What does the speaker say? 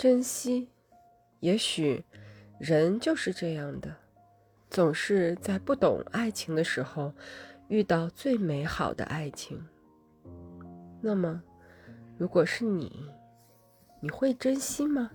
珍惜。也许人就是这样的总是在不懂爱情的时候遇到最美好的爱情。那么如果是你你会珍惜吗？